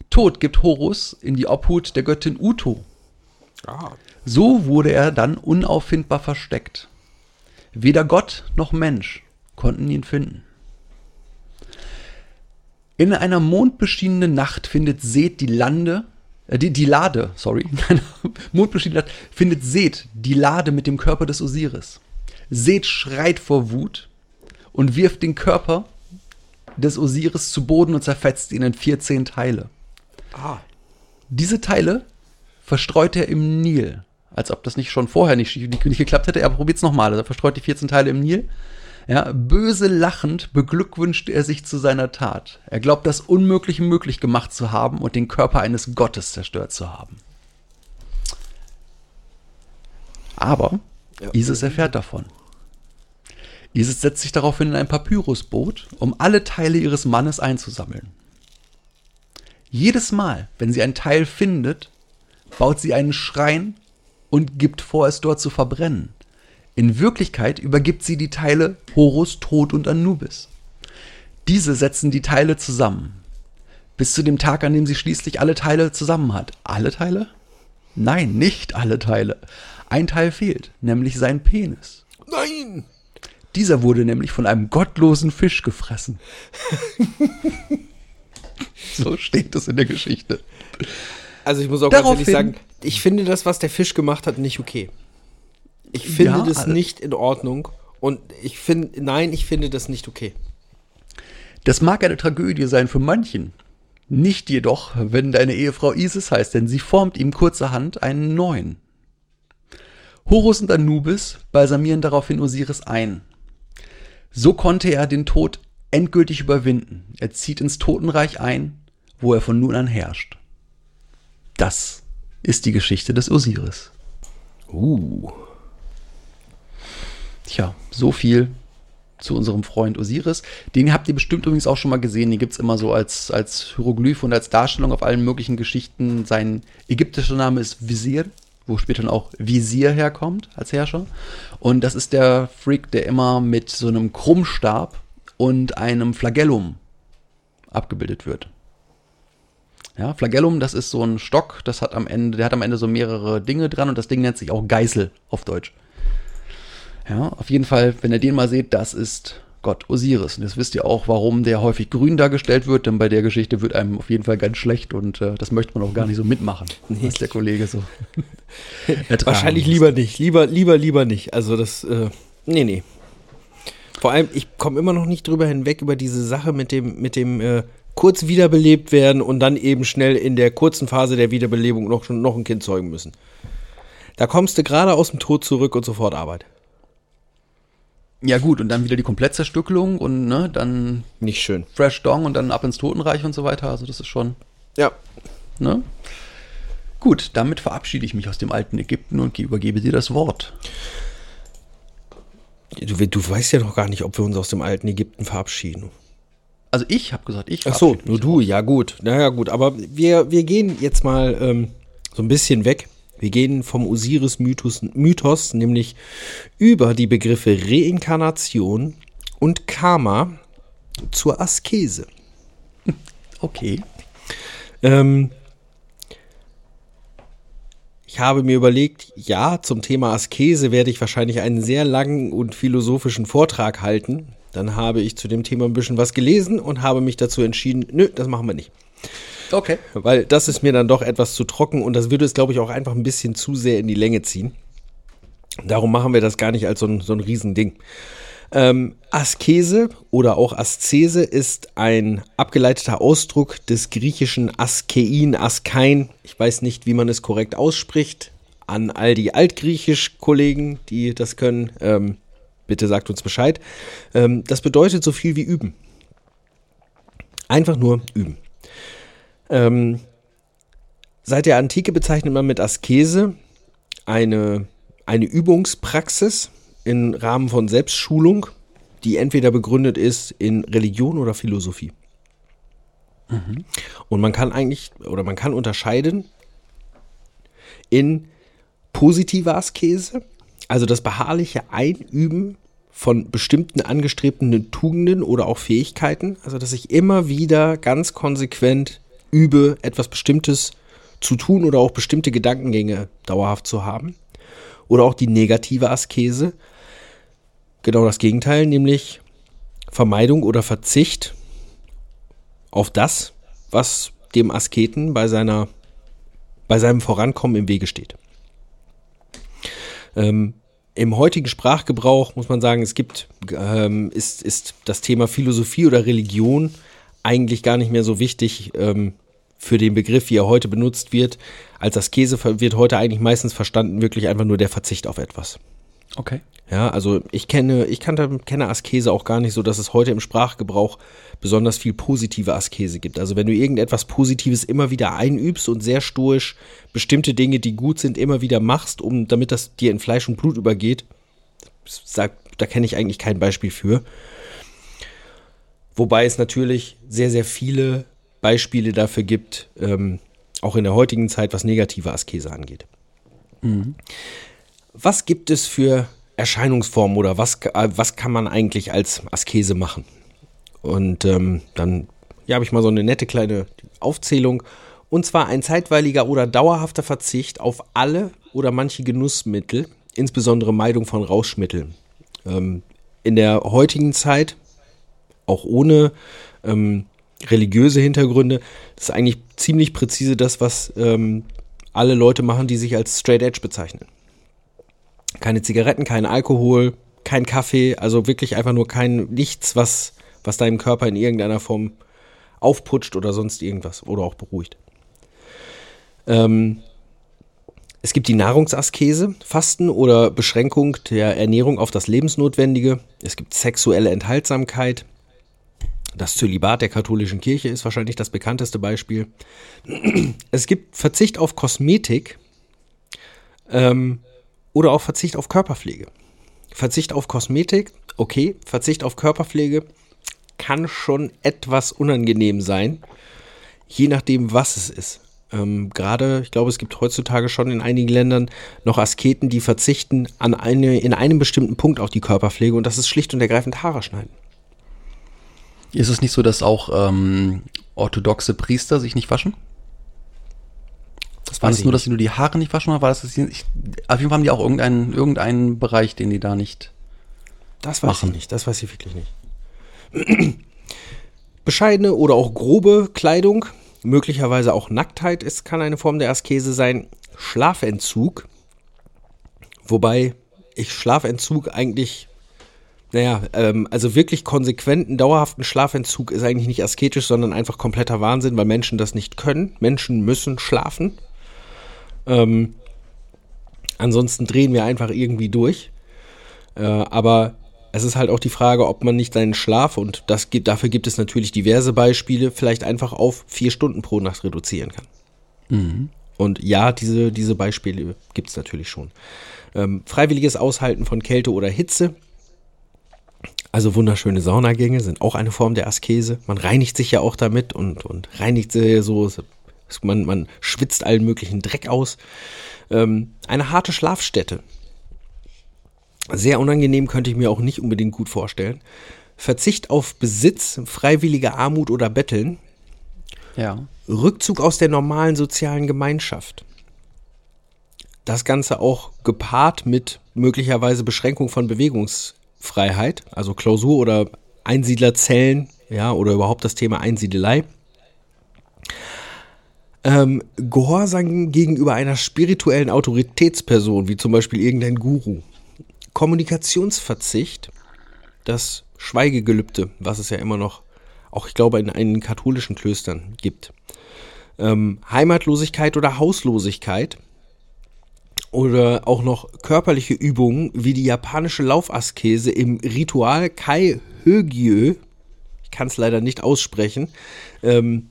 Speaker 1: Tod gibt Horus in die Obhut der Göttin Uto,
Speaker 2: Ah.
Speaker 1: so wurde er dann unauffindbar versteckt. Weder Gott noch Mensch konnten ihn finden. In einer mondbeschienenen Nacht findet Seth die Lande, äh, die, die Lade, sorry, mondbeschienenen Nacht findet Seth die Lade mit dem Körper des Osiris. Seth schreit vor Wut und wirft den Körper des Osiris zu Boden und zerfetzt ihn in 14 Teile.
Speaker 2: Ah.
Speaker 1: Diese Teile verstreut er im Nil. Als ob das nicht schon vorher nicht, nicht, nicht geklappt hätte. Er probiert es nochmal. Er verstreut die 14 Teile im Nil. Ja, böse lachend beglückwünscht er sich zu seiner Tat. Er glaubt, das Unmögliche möglich gemacht zu haben und den Körper eines Gottes zerstört zu haben. Aber
Speaker 2: Ja.
Speaker 1: Isis erfährt davon. Isis setzt sich daraufhin in ein Papyrusboot, um alle Teile ihres Mannes einzusammeln. Jedes Mal, wenn sie ein Teil findet, baut sie einen Schrein und gibt vor, es dort zu verbrennen. In Wirklichkeit übergibt sie die Teile Horus, Tod und Anubis. Diese setzen die Teile zusammen. Bis zu dem Tag, an dem sie schließlich alle Teile zusammen hat. Alle Teile? Nein, nicht alle Teile. Ein Teil fehlt, nämlich sein Penis.
Speaker 2: Nein!
Speaker 1: Dieser wurde nämlich von einem gottlosen Fisch gefressen. so steht es in der Geschichte.
Speaker 2: Also ich muss auch ganz
Speaker 1: Daraufhin-
Speaker 2: ehrlich sagen, ich finde das, was der Fisch gemacht hat, nicht okay. Ich finde
Speaker 1: Ja,
Speaker 2: das
Speaker 1: also-
Speaker 2: nicht in Ordnung. Und ich finde, nein, ich finde das nicht okay.
Speaker 1: Das mag eine Tragödie sein für manchen. Nicht jedoch, wenn deine Ehefrau Isis heißt, denn sie formt ihm kurzerhand einen neuen. Horus und Anubis balsamieren daraufhin Osiris ein. So konnte er den Tod endgültig überwinden. Er zieht ins Totenreich ein, wo er von nun an herrscht. Das ist die Geschichte des Osiris.
Speaker 2: Uh.
Speaker 1: Tja, so viel zu unserem Freund Osiris. Den habt ihr bestimmt übrigens auch schon mal gesehen. Den gibt's immer so als, als Hieroglyph und als Darstellung auf allen möglichen Geschichten. Sein ägyptischer Name ist Visir, wo später dann auch Visier herkommt als Herrscher. Und das ist der Freak, der immer mit so einem Krummstab und einem Flagellum abgebildet wird. Ja, Flagellum, das ist so ein Stock, das hat am Ende, der hat am Ende so mehrere Dinge dran und das Ding nennt sich auch Geißel auf Deutsch. Ja, auf jeden Fall, wenn ihr den mal seht, das ist Gott Osiris. Und jetzt wisst ihr auch, warum der häufig grün dargestellt wird, denn bei der Geschichte wird einem auf jeden Fall ganz schlecht und äh, das möchte man auch gar nicht so mitmachen, was der Kollege so
Speaker 2: Wahrscheinlich lieber nicht. Lieber, lieber, lieber nicht. Also das, äh, nee, nee. Vor allem, ich komme immer noch nicht drüber hinweg über diese Sache mit dem, mit dem äh, kurz wiederbelebt werden und dann eben schnell in der kurzen Phase der Wiederbelebung noch, schon noch ein Kind zeugen müssen. Da kommst du gerade aus dem Tod zurück und sofort Arbeit.
Speaker 1: Ja gut, und dann wieder die Komplettzerstückelung und ne, dann
Speaker 2: Nicht schön.
Speaker 1: Fresh Dong und dann ab ins Totenreich und so weiter. Also das ist schon,
Speaker 2: Ja.
Speaker 1: ne? Gut, damit verabschiede ich mich aus dem alten Ägypten und übergebe dir das Wort.
Speaker 2: Du, du weißt ja noch gar nicht, ob wir uns aus dem alten Ägypten verabschieden.
Speaker 1: Also ich habe gesagt, ich
Speaker 2: Ach so, nur du, ja gut. Naja, gut, aber wir, wir gehen jetzt mal ähm, so ein bisschen weg. Wir gehen vom Osiris-Mythos, Mythos, nämlich über die Begriffe Reinkarnation und Karma zur Askese.
Speaker 1: Okay.
Speaker 2: Ähm, ich habe mir überlegt, ja, zum Thema Askese werde ich wahrscheinlich einen sehr langen und philosophischen Vortrag halten. Dann habe ich zu dem Thema ein bisschen was gelesen und habe mich dazu entschieden, nö, das machen wir nicht.
Speaker 1: Okay.
Speaker 2: Weil das ist mir dann doch etwas zu trocken und das würde es, glaube ich, auch einfach ein bisschen zu sehr in die Länge ziehen. Darum machen wir das gar nicht als so ein, so ein Riesending. Ähm, Askese oder auch Aszese ist ein abgeleiteter Ausdruck des griechischen Askein, Askein. Ich weiß nicht, wie man es korrekt ausspricht. An all die Altgriechisch-Kollegen, die das können, ähm, bitte sagt uns Bescheid. Ähm, das bedeutet so viel wie üben. Einfach nur üben. Ähm, seit der Antike bezeichnet man mit Askese eine, eine Übungspraxis im Rahmen von Selbstschulung, die entweder begründet ist in Religion oder Philosophie. Und man kann eigentlich, oder man kann unterscheiden in positive Askese, also das beharrliche Einüben von bestimmten angestrebten Tugenden oder auch Fähigkeiten, also dass ich immer wieder ganz konsequent übe, etwas Bestimmtes zu tun oder auch bestimmte Gedankengänge dauerhaft zu haben. Oder auch die negative Askese, genau das Gegenteil, nämlich Vermeidung oder Verzicht auf das, was dem Asketen bei seiner bei seinem Vorankommen im Wege steht. Ähm, Im heutigen Sprachgebrauch muss man sagen, es gibt ähm, ist, ist das Thema Philosophie oder Religion eigentlich gar nicht mehr so wichtig ähm, für den Begriff, wie er heute benutzt wird. Als Askese wird heute eigentlich meistens verstanden wirklich einfach nur der Verzicht auf etwas.
Speaker 1: Okay.
Speaker 2: Ja, also ich kenne, ich kannte, kenne Askese auch gar nicht so, dass es heute im Sprachgebrauch besonders viel positive Askese gibt. Also wenn du irgendetwas Positives immer wieder einübst und sehr stoisch bestimmte Dinge, die gut sind, immer wieder machst, um, damit das dir in Fleisch und Blut übergeht, sag, da kenne ich eigentlich kein Beispiel für. Wobei es natürlich sehr, sehr viele Beispiele dafür gibt, ähm, auch in der heutigen Zeit, was negative Askese angeht. Was gibt es für Erscheinungsformen oder was, äh, was kann man eigentlich als Askese machen? Und ähm, dann ja, habe ich mal so eine nette kleine Aufzählung. Und zwar ein zeitweiliger oder dauerhafter Verzicht auf alle oder manche Genussmittel, insbesondere Meidung von Rauschmitteln. Ähm, in der heutigen Zeit, auch ohne ähm, religiöse Hintergründe, das ist eigentlich ziemlich präzise das, was ähm, alle Leute machen, die sich als Straight Edge bezeichnen. Keine Zigaretten, kein Alkohol, kein Kaffee, also wirklich einfach nur kein nichts, was, was deinem Körper in irgendeiner Form aufputscht oder sonst irgendwas oder auch beruhigt. Ähm, es gibt die Nahrungsaskese, Fasten oder Beschränkung der Ernährung auf das Lebensnotwendige. Es gibt sexuelle Enthaltsamkeit. Das Zölibat der katholischen Kirche ist wahrscheinlich das bekannteste Beispiel. Es gibt Verzicht auf Kosmetik ähm, oder auch Verzicht auf Körperpflege. Verzicht auf Kosmetik, okay. Verzicht auf Körperpflege kann schon etwas unangenehm sein, je nachdem, was es ist. Ähm, Gerade, ich glaube, es gibt heutzutage schon in einigen Ländern noch Asketen, die verzichten an eine, in einem bestimmten Punkt auf die Körperpflege und das ist schlicht und ergreifend Haare schneiden.
Speaker 1: Ist es nicht so, dass auch ähm, orthodoxe Priester sich nicht waschen?
Speaker 2: Das
Speaker 1: War es
Speaker 2: ich
Speaker 1: nur,
Speaker 2: nicht.
Speaker 1: dass sie nur die Haare nicht waschen oder war das, das ich, auf jeden Fall haben die auch irgendeinen, irgendeinen Bereich, den die da nicht.
Speaker 2: Das weiß
Speaker 1: machen.
Speaker 2: ich nicht, das weiß ich wirklich nicht. Bescheidene oder auch grobe Kleidung, möglicherweise auch Nacktheit, ist, kann eine Form der Askese sein. Schlafentzug, wobei ich Schlafentzug eigentlich, naja, ähm, also wirklich konsequenten, dauerhaften Schlafentzug ist eigentlich nicht asketisch, sondern einfach kompletter Wahnsinn, weil Menschen das nicht können. Menschen müssen schlafen. Ähm, ansonsten drehen wir einfach irgendwie durch. Äh, aber es ist halt auch die Frage, ob man nicht seinen Schlaf, und das gibt, dafür gibt es natürlich diverse Beispiele, vielleicht einfach auf vier Stunden pro Nacht reduzieren kann. Und ja, diese, diese Beispiele gibt es natürlich schon. Ähm, freiwilliges Aushalten von Kälte oder Hitze. Also wunderschöne Saunagänge sind auch eine Form der Askese. Man reinigt sich ja auch damit und, und reinigt sich so, man, man schwitzt allen möglichen Dreck aus. Ähm, eine harte Schlafstätte. Sehr unangenehm könnte ich mir auch nicht unbedingt gut vorstellen. Verzicht auf Besitz, freiwillige Armut oder Betteln,
Speaker 1: Ja.
Speaker 2: Rückzug aus der normalen sozialen Gemeinschaft. Das Ganze auch gepaart mit möglicherweise Beschränkung von Bewegungsfreiheit, also Klausur oder Einsiedlerzellen, ja, oder überhaupt das Thema Einsiedelei. Ähm, Gehorsam gegenüber einer spirituellen Autoritätsperson, wie zum Beispiel irgendein Guru. Kommunikationsverzicht, das Schweigegelübde, was es ja immer noch, auch ich glaube, in, in katholischen Klöstern gibt. Ähm, Heimatlosigkeit oder Hauslosigkeit oder auch noch körperliche Übungen wie die japanische Laufaskese im Ritual Kai Högyö. Ich kann es leider nicht aussprechen. Ähm,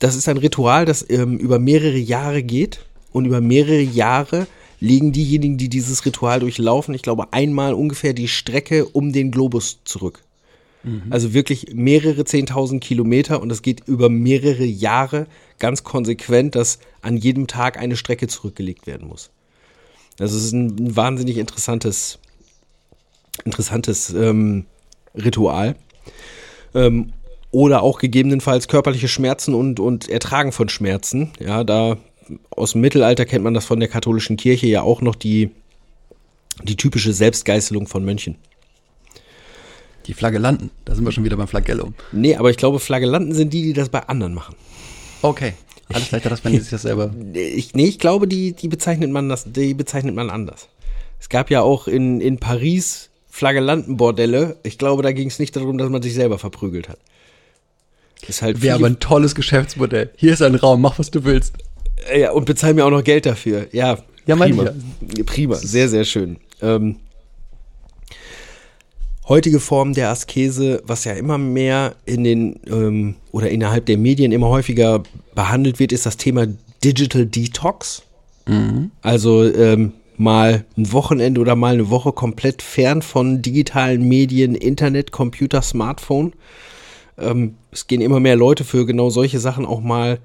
Speaker 2: das ist ein Ritual, das ähm, über mehrere Jahre geht und über mehrere Jahre legen diejenigen, die dieses Ritual durchlaufen, ich glaube einmal ungefähr die Strecke um den Globus zurück. Also wirklich mehrere 10.000 Kilometer und es geht über mehrere Jahre ganz konsequent, dass an jedem Tag eine Strecke zurückgelegt werden muss. Also es ist ein, wahnsinnig interessantes, interessantes ähm, Ritual. Ähm, oder auch gegebenenfalls körperliche Schmerzen und, und Ertragen von Schmerzen. Ja, da aus dem Mittelalter kennt man das von der katholischen Kirche ja auch noch die, die typische Selbstgeißelung von Mönchen.
Speaker 1: Die Flagellanten. Da sind wir schon wieder beim Flagellum.
Speaker 2: Nee, aber ich glaube, Flagellanten sind die, die das bei anderen machen.
Speaker 1: Okay. Alles leichter, dass man sich das selber.
Speaker 2: Ich, nee, ich glaube, die, die bezeichnet man das, die bezeichnet man anders. Es gab ja auch in, in Paris Flagellantenbordelle. Ich glaube, da ging es nicht darum, dass man sich selber verprügelt hat. Das ist halt
Speaker 1: Wäre aber ein tolles Geschäftsmodell. Hier ist ein Raum, mach was du willst.
Speaker 2: Ja, und bezahl mir auch noch Geld dafür. Ja,
Speaker 1: Ja,
Speaker 2: prima. Prima, sehr, sehr schön. Ähm, heutige Form der Askese, was ja immer mehr in den ähm, oder innerhalb der Medien immer häufiger behandelt wird, ist das Thema Digital Detox. Also ähm, mal ein Wochenende oder mal eine Woche komplett fern von digitalen Medien, Internet, Computer, Smartphone. Ähm, es gehen immer mehr Leute für genau solche Sachen auch mal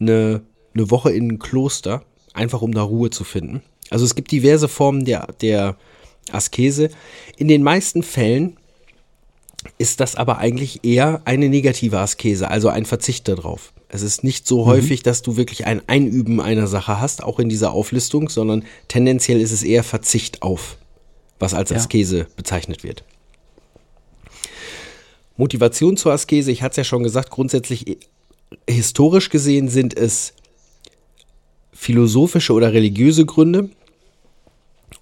Speaker 2: eine, eine Woche in ein Kloster, einfach um da Ruhe zu finden. Also es gibt diverse Formen der, der Askese. In den meisten Fällen ist das aber eigentlich eher eine negative Askese, also ein Verzicht darauf. Es ist nicht so häufig, dass du wirklich ein Einüben einer Sache hast, auch in dieser Auflistung, sondern tendenziell ist es eher Verzicht auf, was als
Speaker 1: Ja.
Speaker 2: Askese bezeichnet wird. Motivation zur Askese, ich hatte es ja schon gesagt, grundsätzlich eh, historisch gesehen sind es philosophische oder religiöse Gründe.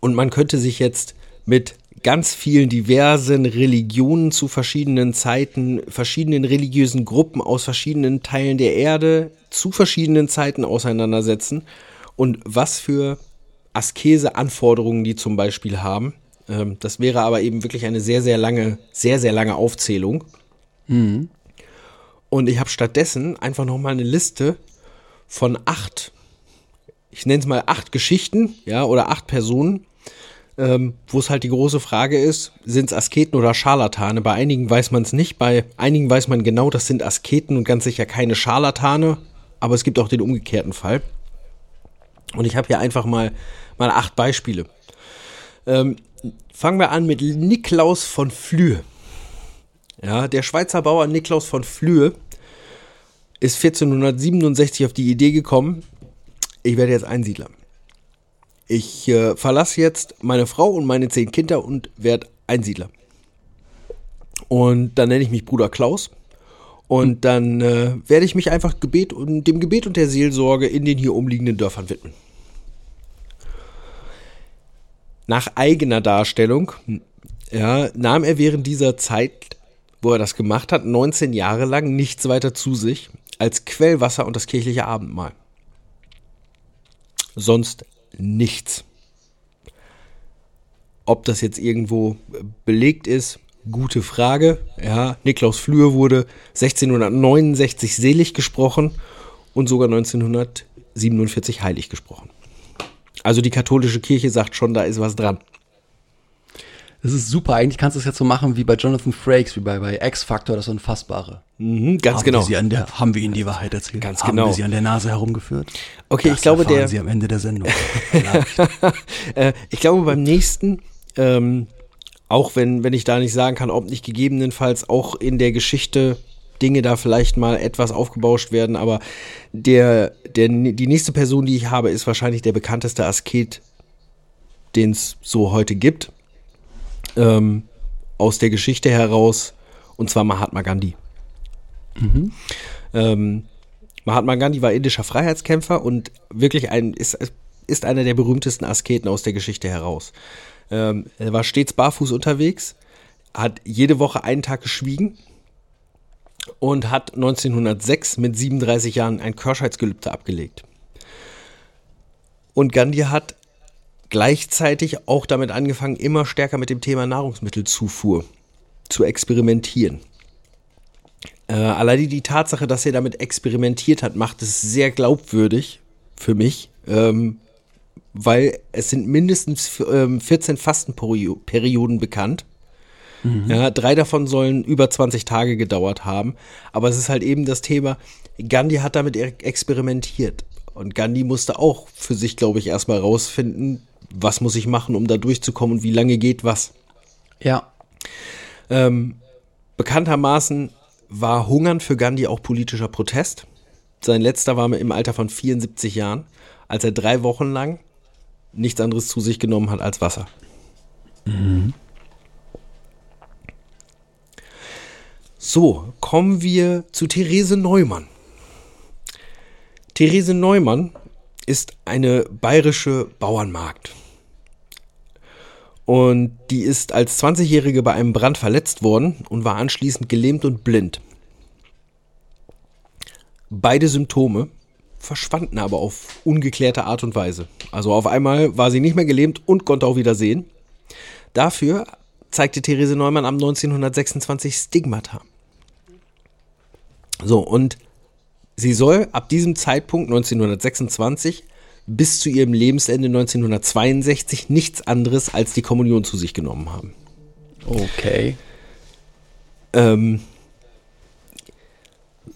Speaker 2: Und man könnte sich jetzt mit ganz vielen diversen Religionen zu verschiedenen Zeiten, verschiedenen religiösen Gruppen aus verschiedenen Teilen der Erde zu verschiedenen Zeiten auseinandersetzen und was für Askese-Anforderungen die zum Beispiel haben. Ähm, das wäre aber eben wirklich eine sehr, sehr lange, sehr, sehr lange Aufzählung. Und ich habe stattdessen einfach nochmal eine Liste von acht, ich nenne es mal acht Geschichten, ja, oder acht Personen, ähm, wo es halt die große Frage ist, sind es Asketen oder Scharlatane? Bei einigen weiß man es nicht, bei einigen weiß man genau, das sind Asketen und ganz sicher keine Scharlatane, aber es gibt auch den umgekehrten Fall. Und ich habe hier einfach mal, mal acht Beispiele. Ähm, fangen wir an mit Niklaus von Flühe. Ja, der Schweizer Bauer Niklaus von Flühe ist 1467 auf die Idee gekommen, ich werde jetzt Einsiedler. Ich äh, verlasse jetzt meine Frau und meine zehn Kinder und werde Einsiedler. Und dann nenne ich mich Bruder Klaus. Und dann äh, werde ich mich einfach Gebet und dem Gebet und der Seelsorge in den hier umliegenden Dörfern widmen. Nach eigener Darstellung ja, nahm er während dieser Zeit, wo er das gemacht hat, 19 Jahre lang nichts weiter zu sich als Quellwasser und das kirchliche Abendmahl. Sonst nichts. Ob das jetzt irgendwo belegt ist, gute Frage. Ja, Niklaus Flür wurde 1669 selig gesprochen und sogar 1947 heilig gesprochen. Also die katholische Kirche sagt schon, da ist was dran.
Speaker 1: Das ist super. Eigentlich kannst du es jetzt so machen wie bei Jonathan Frakes, wie bei, bei X-Factor, das Unfassbare.
Speaker 2: Mhm, ganz
Speaker 1: haben
Speaker 2: genau.
Speaker 1: Wir sie an der, haben wir ihnen die Wahrheit erzählt?
Speaker 2: Ganz
Speaker 1: haben
Speaker 2: genau.
Speaker 1: wir sie an der Nase herumgeführt?
Speaker 2: Okay,
Speaker 1: das
Speaker 2: ich glaube, der-
Speaker 1: Sie am Ende der Sendung.
Speaker 2: Äh, ich glaube, beim nächsten ähm, auch wenn, wenn ich da nicht sagen kann, ob nicht gegebenenfalls auch in der Geschichte Dinge da vielleicht mal etwas aufgebauscht werden, aber der, der, die nächste Person, die ich habe, ist wahrscheinlich der bekannteste Asket, den es so heute gibt. Ähm, aus der Geschichte heraus, und zwar Mahatma Gandhi. Ähm, Mahatma Gandhi war indischer Freiheitskämpfer und wirklich ein, ist, ist einer der berühmtesten Asketen aus der Geschichte heraus. Ähm, er war stets barfuß unterwegs, hat jede Woche einen Tag geschwiegen und hat 1906 mit 37 Jahren ein Kirschheitsgelübde abgelegt. Und Gandhi hat gleichzeitig auch damit angefangen, immer stärker mit dem Thema Nahrungsmittelzufuhr zu experimentieren. Äh, alleine die Tatsache, dass er damit experimentiert hat, macht es sehr glaubwürdig für mich, ähm, weil es sind mindestens ähm, 14 Fastenperioden bekannt. Ja, drei davon sollen über 20 Tage gedauert haben. Aber es ist halt eben das Thema, Gandhi hat damit e- experimentiert. Und Gandhi musste auch für sich, glaube ich, erstmal rausfinden, was muss ich machen, um da durchzukommen und wie lange geht was.
Speaker 1: Ja.
Speaker 2: Ähm, bekanntermaßen war Hungern für Gandhi auch politischer Protest. Sein letzter war im Alter von 74 Jahren, als er drei Wochen lang nichts anderes zu sich genommen hat als Wasser. So, kommen wir zu Therese Neumann. Therese Neumann ist eine bayerische Bauernmagd. Und die ist als 20-Jährige bei einem Brand verletzt worden und war anschließend gelähmt und blind. Beide Symptome verschwanden aber auf ungeklärte Art und Weise. Also auf einmal war sie nicht mehr gelähmt und konnte auch wieder sehen. Dafür zeigte Therese Neumann am 1926 Stigmata. So, und sie soll ab diesem Zeitpunkt 1926 bis zu ihrem Lebensende 1962 nichts anderes als die Kommunion zu sich genommen haben.
Speaker 1: Okay.
Speaker 2: Ähm,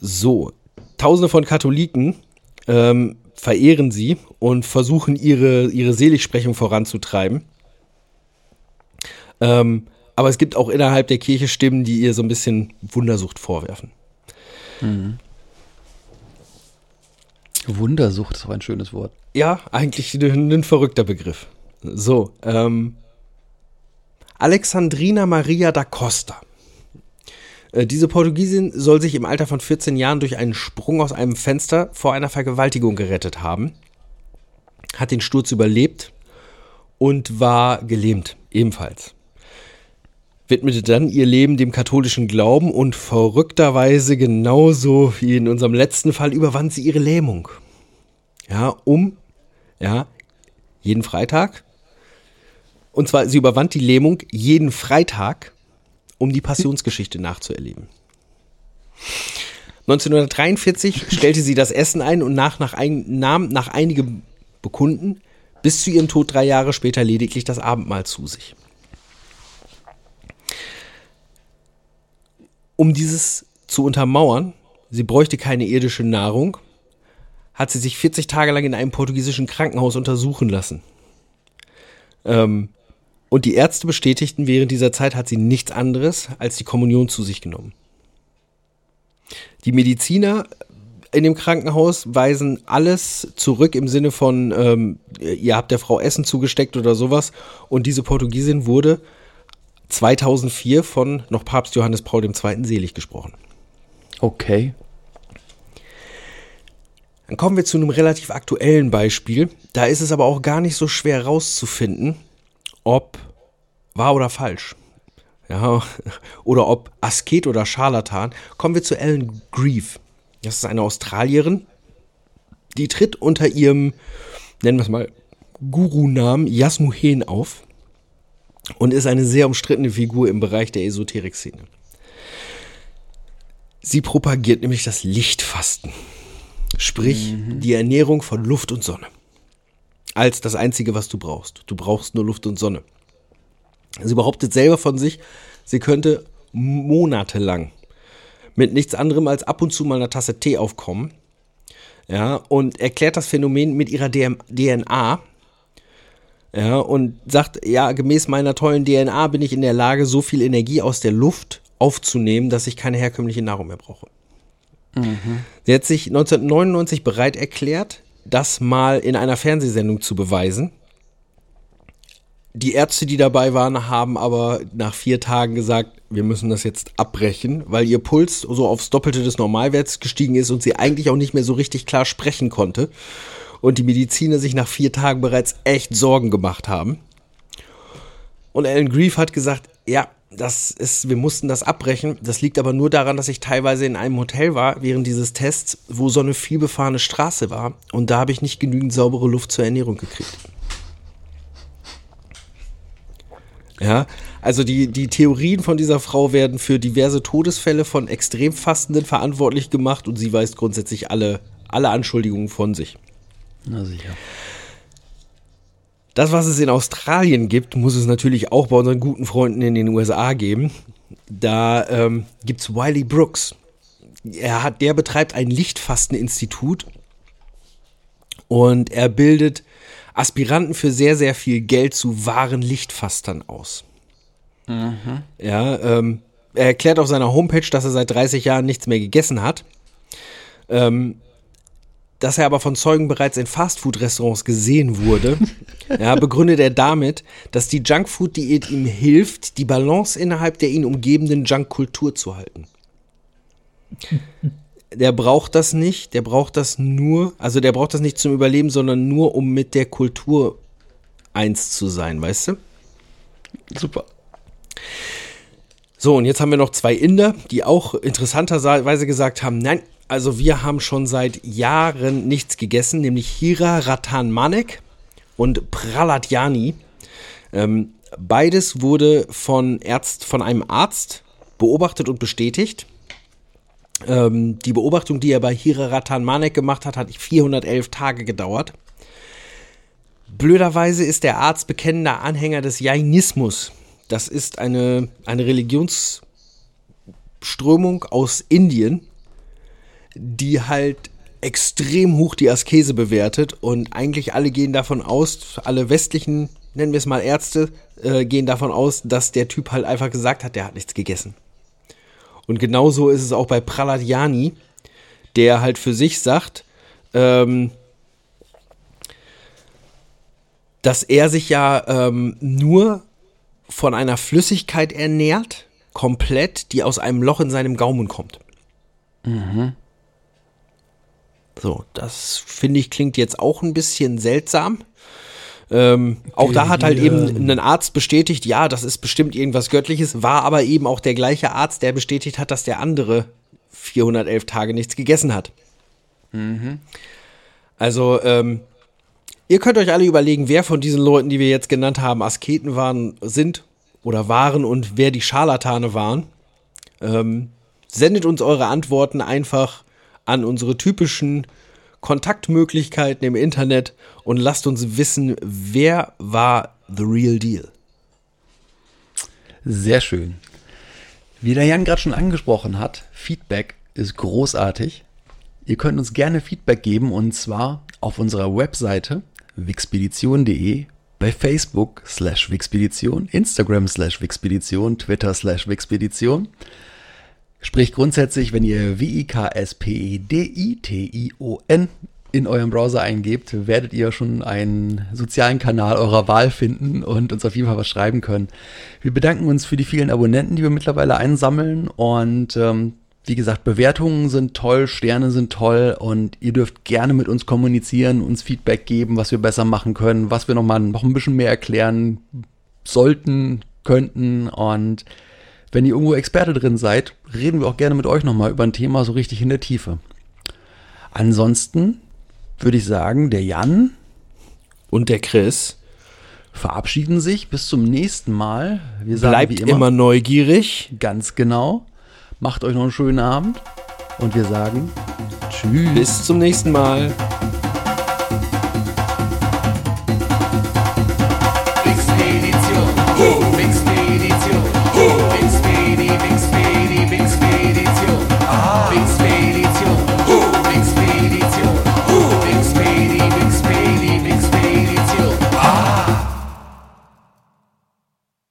Speaker 2: so, Tausende von Katholiken ähm, verehren sie und versuchen ihre, ihre Seligsprechung voranzutreiben. Ähm, aber es gibt auch innerhalb der Kirche Stimmen, die ihr so ein bisschen Wundersucht vorwerfen.
Speaker 1: Wundersucht ist auch ein schönes Wort.
Speaker 2: Ja, eigentlich ein, verrückter Begriff. So, ähm, Alexandrina Maria da Costa. Äh, Diese Portugiesin soll sich im Alter von 14 Jahren durch einen Sprung aus einem Fenster vor einer Vergewaltigung gerettet haben, hat den Sturz überlebt und war gelähmt, ebenfalls. Widmete dann ihr Leben dem katholischen Glauben und verrückterweise genauso wie in unserem letzten Fall überwand sie ihre Lähmung. Ja, um, ja, jeden Freitag. Und zwar, sie überwand die Lähmung jeden Freitag, um die Passionsgeschichte nachzuerleben. 1943 stellte sie das Essen ein und nach, nach ein, nahm nach einigem Bekunden bis zu ihrem Tod drei Jahre später lediglich das Abendmahl zu sich. Um dieses zu untermauern, sie bräuchte keine irdische Nahrung, hat sie sich 40 Tage lang in einem portugiesischen Krankenhaus untersuchen lassen. Ähm, und die Ärzte bestätigten, während dieser Zeit hat sie nichts anderes als die Kommunion zu sich genommen. Die Mediziner in dem Krankenhaus weisen alles zurück im Sinne von, ähm, ihr habt der Frau Essen zugesteckt oder sowas. Und diese Portugiesin wurde 2004 von noch Papst Johannes Paul II. selig gesprochen.
Speaker 1: Okay.
Speaker 2: Dann kommen wir zu einem relativ aktuellen Beispiel. Da ist es aber auch gar nicht so schwer rauszufinden, ob wahr oder falsch. Ja, oder ob Asket oder Scharlatan. Kommen wir zu Ellen Grieve. Das ist eine Australierin, die tritt unter ihrem, nennen wir es mal, Guru-Namen Yasmuhen auf und ist eine sehr umstrittene Figur im Bereich der Esoterik-Szene. Sie propagiert nämlich das Lichtfasten, sprich die Ernährung von Luft und Sonne. Als das Einzige, was du brauchst. Du brauchst nur Luft und Sonne. Sie behauptet selber von sich, sie könnte monatelang mit nichts anderem als ab und zu mal einer Tasse Tee aufkommen. Ja, und erklärt das Phänomen mit ihrer DM DNA. Ja, und sagt, ja, gemäß meiner tollen DNA bin ich in der Lage, so viel Energie aus der Luft aufzunehmen, dass ich keine herkömmliche Nahrung mehr brauche. Sie hat sich 1999 bereit erklärt, das mal in einer Fernsehsendung zu beweisen. Die Ärzte, die dabei waren, haben aber nach vier Tagen gesagt, wir müssen das jetzt abbrechen, weil ihr Puls so aufs Doppelte des Normalwerts gestiegen ist und sie eigentlich auch nicht mehr so richtig klar sprechen konnte. Und die Mediziner sich nach vier Tagen bereits echt Sorgen gemacht haben. Und Alan Grief hat gesagt, ja, das ist, wir mussten das abbrechen. Das liegt aber nur daran, dass ich teilweise in einem Hotel war während dieses Tests, wo so eine vielbefahrene Straße war. Und da habe ich nicht genügend saubere Luft zur Ernährung gekriegt. Ja, also die, die Theorien von dieser Frau werden für diverse Todesfälle von Extremfastenden verantwortlich gemacht und sie weist grundsätzlich alle, alle Anschuldigungen von sich.
Speaker 1: Na sicher.
Speaker 2: Das, was es in Australien gibt, muss es natürlich auch bei unseren guten Freunden in den USA geben. Da ähm, gibt es Wiley Brooks. Er hat, der betreibt ein Lichtfasteninstitut und er bildet Aspiranten für sehr, sehr viel Geld zu wahren Lichtfastern aus. Ja, ähm, er erklärt auf seiner Homepage, dass er seit 30 Jahren nichts mehr gegessen hat. Ähm, dass er aber von Zeugen bereits in Fastfood-Restaurants gesehen wurde, ja, begründet er damit, dass die Junkfood-Diät ihm hilft, die Balance innerhalb der ihn umgebenden Junkkultur zu halten. Der braucht das nicht, der braucht das nur, also der braucht das nicht zum Überleben, sondern nur, um mit der Kultur eins zu sein, weißt du?
Speaker 1: Super.
Speaker 2: So, und jetzt haben wir noch zwei Inder, die auch interessanterweise gesagt haben, nein, also wir haben schon seit Jahren nichts gegessen, nämlich Hira Ratan Manek und Praladjani. Ähm, beides wurde von, Ärzt, von einem Arzt beobachtet und bestätigt. Ähm, die Beobachtung, die er bei Hira Ratan Manek gemacht hat, hat 411 Tage gedauert. Blöderweise ist der Arzt bekennender Anhänger des Jainismus. Das ist eine, eine Religionsströmung aus Indien, die halt extrem hoch die Askese bewertet und eigentlich alle gehen davon aus, alle westlichen, nennen wir es mal Ärzte, äh, gehen davon aus, dass der Typ halt einfach gesagt hat, der hat nichts gegessen. Und genauso ist es auch bei Praladjani, der halt für sich sagt, ähm, dass er sich ja ähm, nur von einer Flüssigkeit ernährt, komplett, die aus einem Loch in seinem Gaumen kommt. So, das finde ich klingt jetzt auch ein bisschen seltsam. Ähm, auch da hat halt eben ein Arzt bestätigt, ja, das ist bestimmt irgendwas Göttliches, war aber eben auch der gleiche Arzt, der bestätigt hat, dass der andere 411 Tage nichts gegessen hat. Also, ähm, ihr könnt euch alle überlegen, wer von diesen Leuten, die wir jetzt genannt haben, Asketen waren, sind oder waren und wer die Scharlatane waren. Ähm, sendet uns eure Antworten einfach an unsere typischen Kontaktmöglichkeiten im Internet und lasst uns wissen, wer war the real deal.
Speaker 1: Sehr schön. Wie der Jan gerade schon angesprochen hat, Feedback ist großartig. Ihr könnt uns gerne Feedback geben und zwar auf unserer Webseite wixpedition.de, bei Facebook slash Wixpedition, Instagram slash Wixpedition, Twitter slash Wixpedition. Sprich grundsätzlich, wenn ihr W-I-K-S-P-E-D-I-T-I-O-N in eurem Browser eingebt, werdet ihr schon einen sozialen Kanal eurer Wahl finden und uns auf jeden Fall was schreiben können. Wir bedanken uns für die vielen Abonnenten, die wir mittlerweile einsammeln und ähm, wie gesagt, Bewertungen sind toll, Sterne sind toll und ihr dürft gerne mit uns kommunizieren, uns Feedback geben, was wir besser machen können, was wir noch mal noch ein bisschen mehr erklären sollten, könnten und wenn ihr irgendwo Experte drin seid, reden wir auch gerne mit euch nochmal über ein Thema so richtig in der Tiefe. Ansonsten würde ich sagen, der Jan
Speaker 2: Und der Chris
Speaker 1: verabschieden sich bis zum nächsten Mal. Wir sagen
Speaker 2: bleibt immer.
Speaker 1: immer,
Speaker 2: neugierig.
Speaker 1: ganz genau. Macht euch noch einen schönen Abend und wir sagen Tschüss.
Speaker 2: Bis zum nächsten Mal.